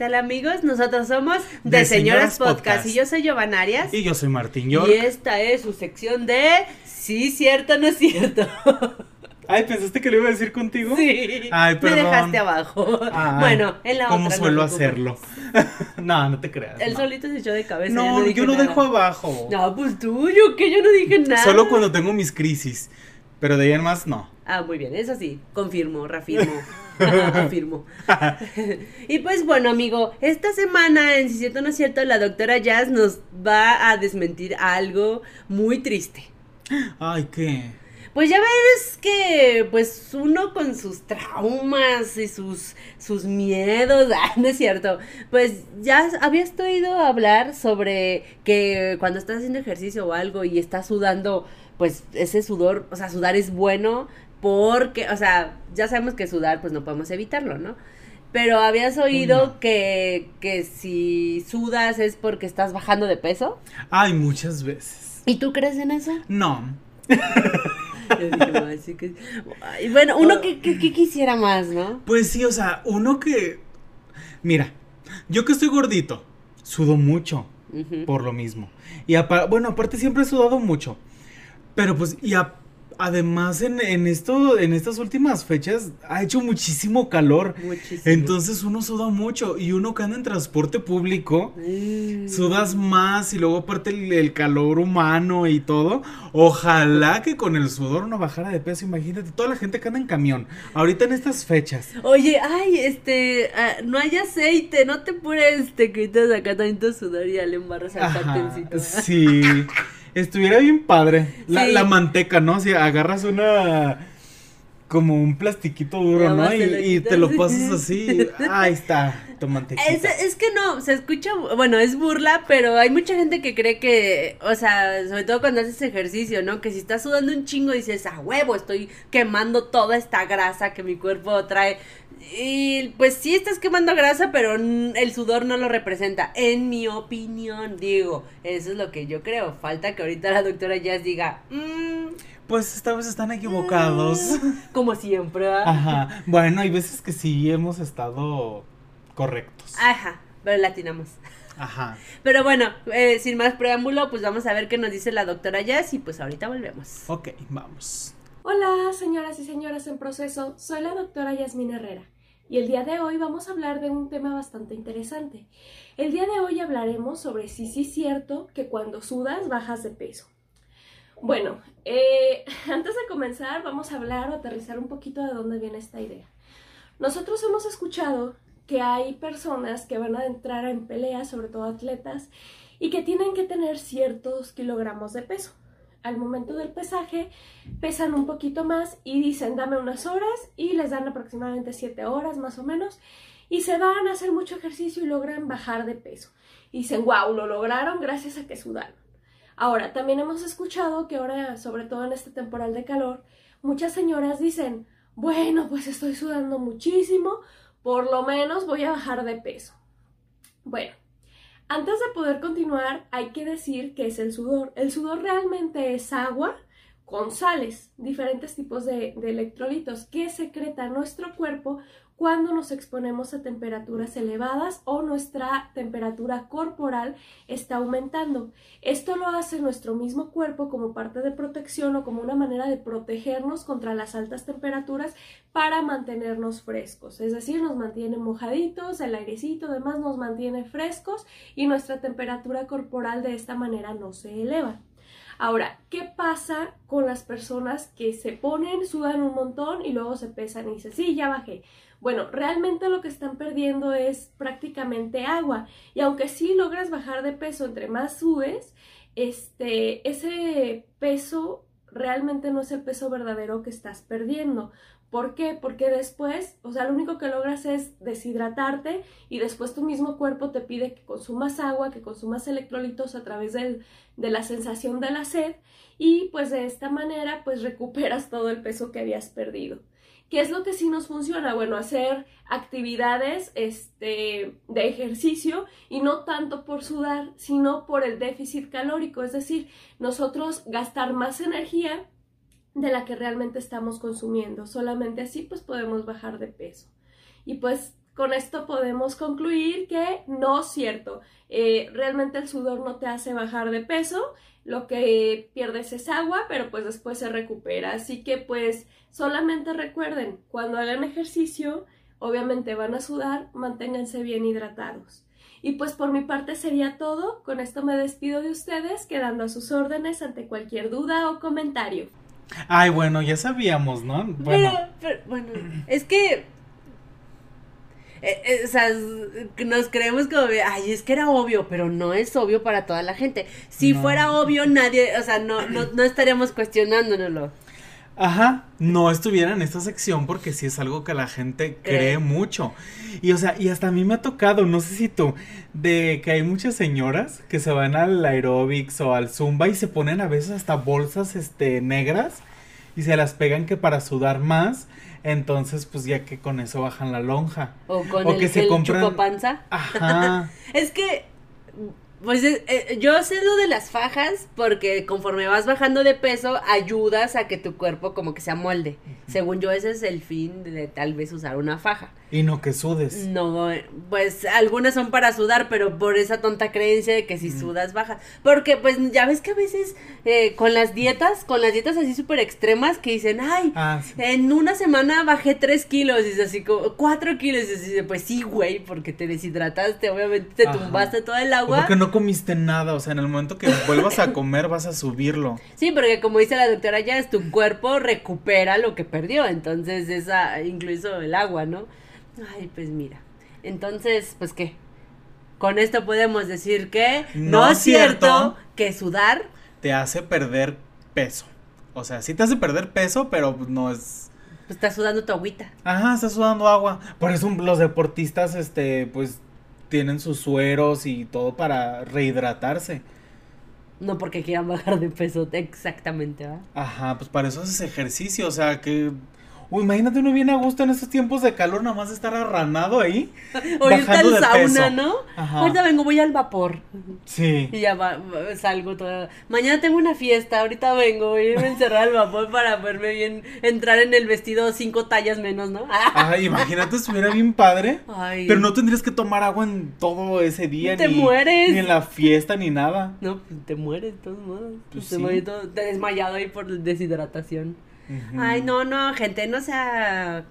¿Qué tal amigos? Nosotros somos De, Señoras, Podcast. y yo soy Giovanna Arias. Y yo soy Martín York. Y esta es su sección de Sí, cierto, no es cierto. Ay, ¿pensaste que lo iba a decir contigo? Sí. Ay, perdón. Me dejaste abajo. bueno, en la ¿Cómo otra. no suelo hacerlo? no, no te creas. Él no. solito se echó de cabeza. No, no dije yo lo nada. dejo abajo. No, pues tuyo, que yo no dije nada. Solo cuando tengo mis crisis. Pero de ahí en más, no. Ah, muy bien, eso sí, confirmo, reafirmo. afirmo. y pues bueno, amigo, esta semana en Si Cierto o No es Cierto, la doctora Jazz nos va a desmentir algo muy triste. Ay, ¿qué? Pues ya ves que, pues uno con sus traumas y sus, sus miedos, ah, no es cierto, pues ya habías oído hablar sobre que cuando estás haciendo ejercicio o algo y estás sudando, pues ese sudor, o sea, sudar es bueno porque, o sea, ya sabemos que sudar, pues no podemos evitarlo, ¿no? Pero habías oído no. que, que si sudas es porque estás bajando de peso. Ay, muchas veces. ¿Y tú crees en eso? No. Yo dije, "Ay, sí que- bueno, uno que, que- que quisiera más, ¿no? Pues sí, o sea, uno que. Mira, yo que estoy gordito, sudo mucho por lo mismo. Y apa- bueno, aparte siempre he sudado mucho. Pero pues, y a- además en, en esto, en estas últimas fechas ha hecho muchísimo calor. Muchísimo. Entonces uno suda mucho. Y uno que anda en transporte público. Mm. Sudas más y luego aparte el, el calor humano y todo. Ojalá que con el sudor no bajara de peso. Imagínate, toda la gente que anda en camión. Ahorita en estas fechas. Oye, ay, este, ah, no hay aceite, no te pures, te quitas acá tanto sudor y ya le embarras al sí. Estuviera bien padre. La, Sí. la manteca, ¿no? Si agarras una. Como un plastiquito duro, ¿no? Y, te lo pasas así. Ahí está, tu mantequita. Es, es que no, se escucha, bueno, es burla, pero hay mucha gente que cree que, o sea, sobre todo cuando haces ejercicio, ¿no? Que si estás sudando un chingo dices, a huevo, estoy quemando toda esta grasa que mi cuerpo trae. Y pues sí estás quemando grasa, pero el sudor no lo representa. En mi opinión, digo, eso es lo que yo creo. Falta que ahorita la doctora Jazz diga, "Mm, Pues esta vez están equivocados. como siempre. ¿ah?". Ajá. Bueno, hay veces que sí hemos estado correctos. Ajá, pero latinamos. Ajá. Pero bueno, eh, sin más preámbulo, pues vamos a ver qué nos dice la doctora Jazz y pues ahorita volvemos. Ok, vamos. Hola, señoras y señores en proceso, soy la doctora Yasmina Herrera y el día de hoy vamos a hablar de un tema bastante interesante. El día de hoy hablaremos sobre si sí es cierto que cuando sudas bajas de peso. Bueno, eh, antes de comenzar vamos a hablar o aterrizar un poquito de dónde viene esta idea. Nosotros hemos escuchado que hay personas que van a entrar en peleas, sobre todo atletas, y que tienen que tener ciertos kilogramos de peso al momento del pesaje pesan un poquito más y dicen dame unas horas y les dan aproximadamente 7 horas más o menos y se van a hacer mucho ejercicio y logran bajar de peso. Y dicen, wow, lo lograron gracias a que sudaron. Ahora, también hemos escuchado que ahora, sobre todo en este temporal de calor, muchas señoras dicen, bueno, pues estoy sudando muchísimo, por lo menos voy a bajar de peso. Bueno, antes de poder continuar, hay que decir qué es el sudor. El sudor realmente es agua con sales, diferentes tipos de electrolitos que secreta nuestro cuerpo cuando nos exponemos a temperaturas elevadas o nuestra temperatura corporal está aumentando. Esto lo hace nuestro mismo cuerpo como parte de protección o como una manera de protegernos contra las altas temperaturas para mantenernos frescos. Es decir, nos mantiene mojaditos, el airecito además nos mantiene frescos y nuestra temperatura corporal de esta manera no se eleva. Ahora, ¿qué pasa con las personas que se ponen, sudan un montón y luego se pesan y dicen, sí, ya bajé? Bueno, realmente lo que están perdiendo es prácticamente agua. Y aunque sí logras bajar de peso entre más subes, este, ese peso realmente no es el peso verdadero que estás perdiendo. ¿Por qué? Porque después, o sea, lo único que logras es deshidratarte y después tu mismo cuerpo te pide que consumas agua, que consumas electrolitos a través de la sensación de la sed y pues de esta manera pues recuperas todo el peso que habías perdido. ¿Qué es lo que sí nos funciona? Bueno, hacer actividades este, de ejercicio y no tanto por sudar, sino por el déficit calórico, es decir, nosotros gastar más energía de la que realmente estamos consumiendo. Solamente así pues podemos bajar de peso. Y pues con esto podemos concluir que no es cierto. Eh, realmente el sudor no te hace bajar de peso, lo que pierdes es agua, pero pues después se recupera. Así que pues solamente recuerden, cuando hagan ejercicio, obviamente van a sudar, manténganse bien hidratados. Y pues por mi parte sería todo. Con esto me despido de ustedes, quedando a sus órdenes ante cualquier duda o comentario. Ay, bueno, ya sabíamos, ¿no? Bueno, Pero, pero, bueno, es que. Eh, eh, o sea, nos creemos como, ay, es que era obvio, pero no es obvio para toda la gente. Si No. fuera obvio, nadie, o sea, no, no, no estaríamos cuestionándonoslo. ajá, no estuviera en esta sección porque sí es algo que la gente cree Cree. mucho. Y o sea, y hasta a mí me ha tocado, no sé si tú, de que hay muchas señoras que se van al aeróbics o al zumba y se ponen a veces hasta bolsas este negras y se las pegan que para sudar más, entonces pues ya que con eso bajan la lonja. O con O el, que se el compran- chupapanza. Ajá. Es que, pues eh, eh, yo sé lo de las fajas porque conforme vas bajando de peso, ayudas a que tu cuerpo como que se amolde. Según yo, ese es el fin de, tal vez usar una faja. Y no que sudes. No, pues algunas son para sudar, pero por esa tonta creencia de que si Mm. sudas bajas. Porque pues ya ves que a veces eh, con las dietas, con las dietas así súper extremas que dicen, ay, Ah, sí. en una semana bajé 3 kilos, y es así como 4 kilos, y así, pues sí, güey, porque te deshidrataste, obviamente te Ajá. tumbaste todo el O agua. porque no comiste nada, o sea, en el momento que vuelvas a comer vas a subirlo. Sí, porque como dice la doctora ya es tu cuerpo recupera lo que perdió, entonces esa, incluso el agua, ¿no? Ay, pues mira, entonces, pues qué, con esto podemos decir que no, No es cierto, cierto. que sudar, Te hace perder peso. O sea, sí te hace perder peso, pero no es... pues estás sudando tu agüita. Ajá, estás sudando agua. Por eso los deportistas, este, pues, tienen sus sueros y todo para rehidratarse. No porque quieran bajar de peso, exactamente, ¿va? Ajá, pues para eso haces ejercicio, o sea, que... Uy, imagínate uno bien a gusto en estos tiempos de calor, nada más estar arranado ahí. El de sauna, peso. ¿no? Ajá. Ahorita vengo, voy al vapor. Sí. Y ya va- salgo toda. Mañana tengo una fiesta, ahorita vengo, voy a irme a encerrar al vapor para verme bien, entrar en el vestido cinco tallas menos, ¿no? Ay, imagínate, estuviera bien padre. Ay. Pero no tendrías que tomar agua en todo ese día. Te ni, mueres. Ni en la fiesta, ni nada. No, pues te mueres de todos modos. Pues te sí. mueres todo- te desmayado ahí por deshidratación. Ay, no, no, gente, no sea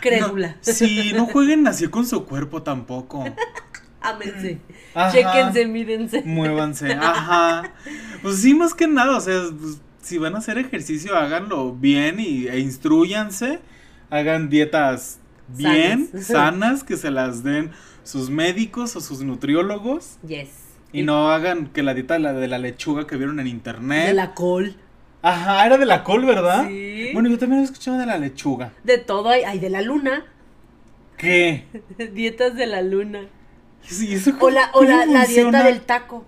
crédula. No, sí, no jueguen así con su cuerpo tampoco. Ámense. Chéquense, mírense. Muévanse. Ajá. Pues sí, más que nada, o sea, pues, si van a hacer ejercicio, háganlo bien y, e instruyanse. Hagan dietas bien, Sanas. sanas, que se las den sus médicos o sus nutriólogos. Yes. Y no hagan que la dieta de la, de la lechuga que vieron en internet. De la col. Ajá, era de la col, ¿verdad? Sí. Bueno, yo también he escuchado de la lechuga. De todo hay, hay de la luna. ¿Qué? Dietas de la luna. Sí, ¿eso O la, o la, la dieta del taco.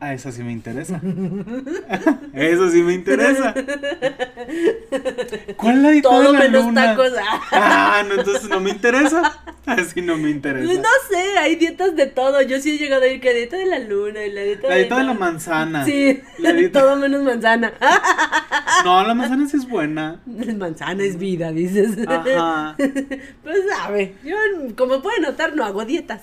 Ah, eso sí me interesa. eso sí me interesa. ¿Cuál es la dieta Todo de la menos luna? tacos. Ah, no, entonces no me interesa. Así no me interesa. No sé, hay dietas de todo. Yo sí he llegado a ir que dieta de la luna y la dieta La dieta de la la- manzana. Sí, La dieta- todo menos manzana. No, la manzana sí es buena. manzana es vida, dices. Ajá. Pues sabe, yo como pueden notar no hago dietas.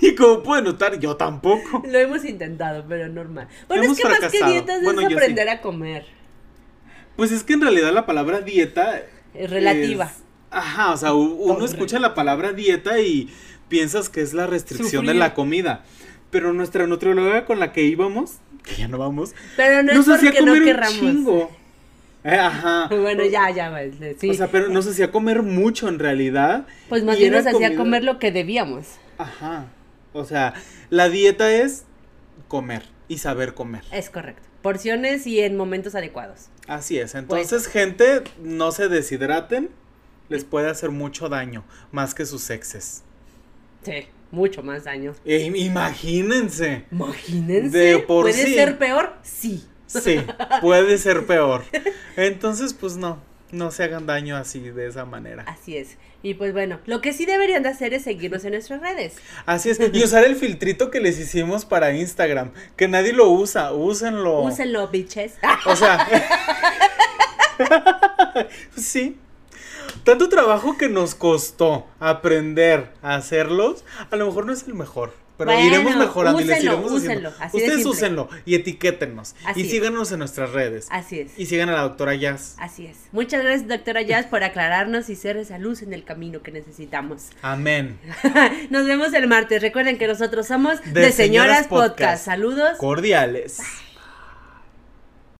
Y como pueden notar, yo tampoco. Lo hemos intentado, pero normal. Bueno, Hemos es que más que dietas Bueno, es sí. aprender a comer. Pues es que en realidad la palabra dieta Es relativa. es- ajá, o sea, uno escucha la palabra dieta y piensas que es la restricción de la comida. Pero nuestra nutrióloga con la que íbamos, que ya no vamos, Pero no nos es hacía porque no comer un querramos. chingo. Eh, ajá. Bueno, ya, ya, sí. O sea, pero nos hacía comer mucho en realidad. pues más bien nos hacía comida- comer lo que debíamos. Ajá. O sea, la dieta es comer y saber comer. Es correcto. Porciones y en momentos adecuados. Así es. Pues Entonces, gente, no se deshidraten. Les puede hacer mucho daño, más que sus exes. Sí, mucho más daño. E- imagínense. Imagínense. De por ¿Puede sí. ser peor? Sí. Sí, puede ser peor. Entonces, pues no, no se hagan daño así, de esa manera. Así es. Y pues bueno, lo que sí deberían de hacer es seguirnos en nuestras redes. Así es. Y usar el filtrito que les hicimos para Instagram, que nadie lo usa, úsenlo. Úsenlo, bitches. O sea. sí. Tanto trabajo que nos costó aprender a hacerlos, a lo mejor no es el mejor. Pero Bueno, iremos mejorando y les iremos úsenlo, haciendo. Ustedes úsenlo y etiquétennos. Así y es. síganos en nuestras redes. Así es. Y sigan a la doctora Jazz. Así es. Muchas gracias, doctora Jazz, por aclararnos y ser esa luz en el camino que necesitamos. Amén. Nos vemos el martes. Recuerden que nosotros somos De de, Señoras, Señoras Podcast. Podcast. Saludos. Cordiales.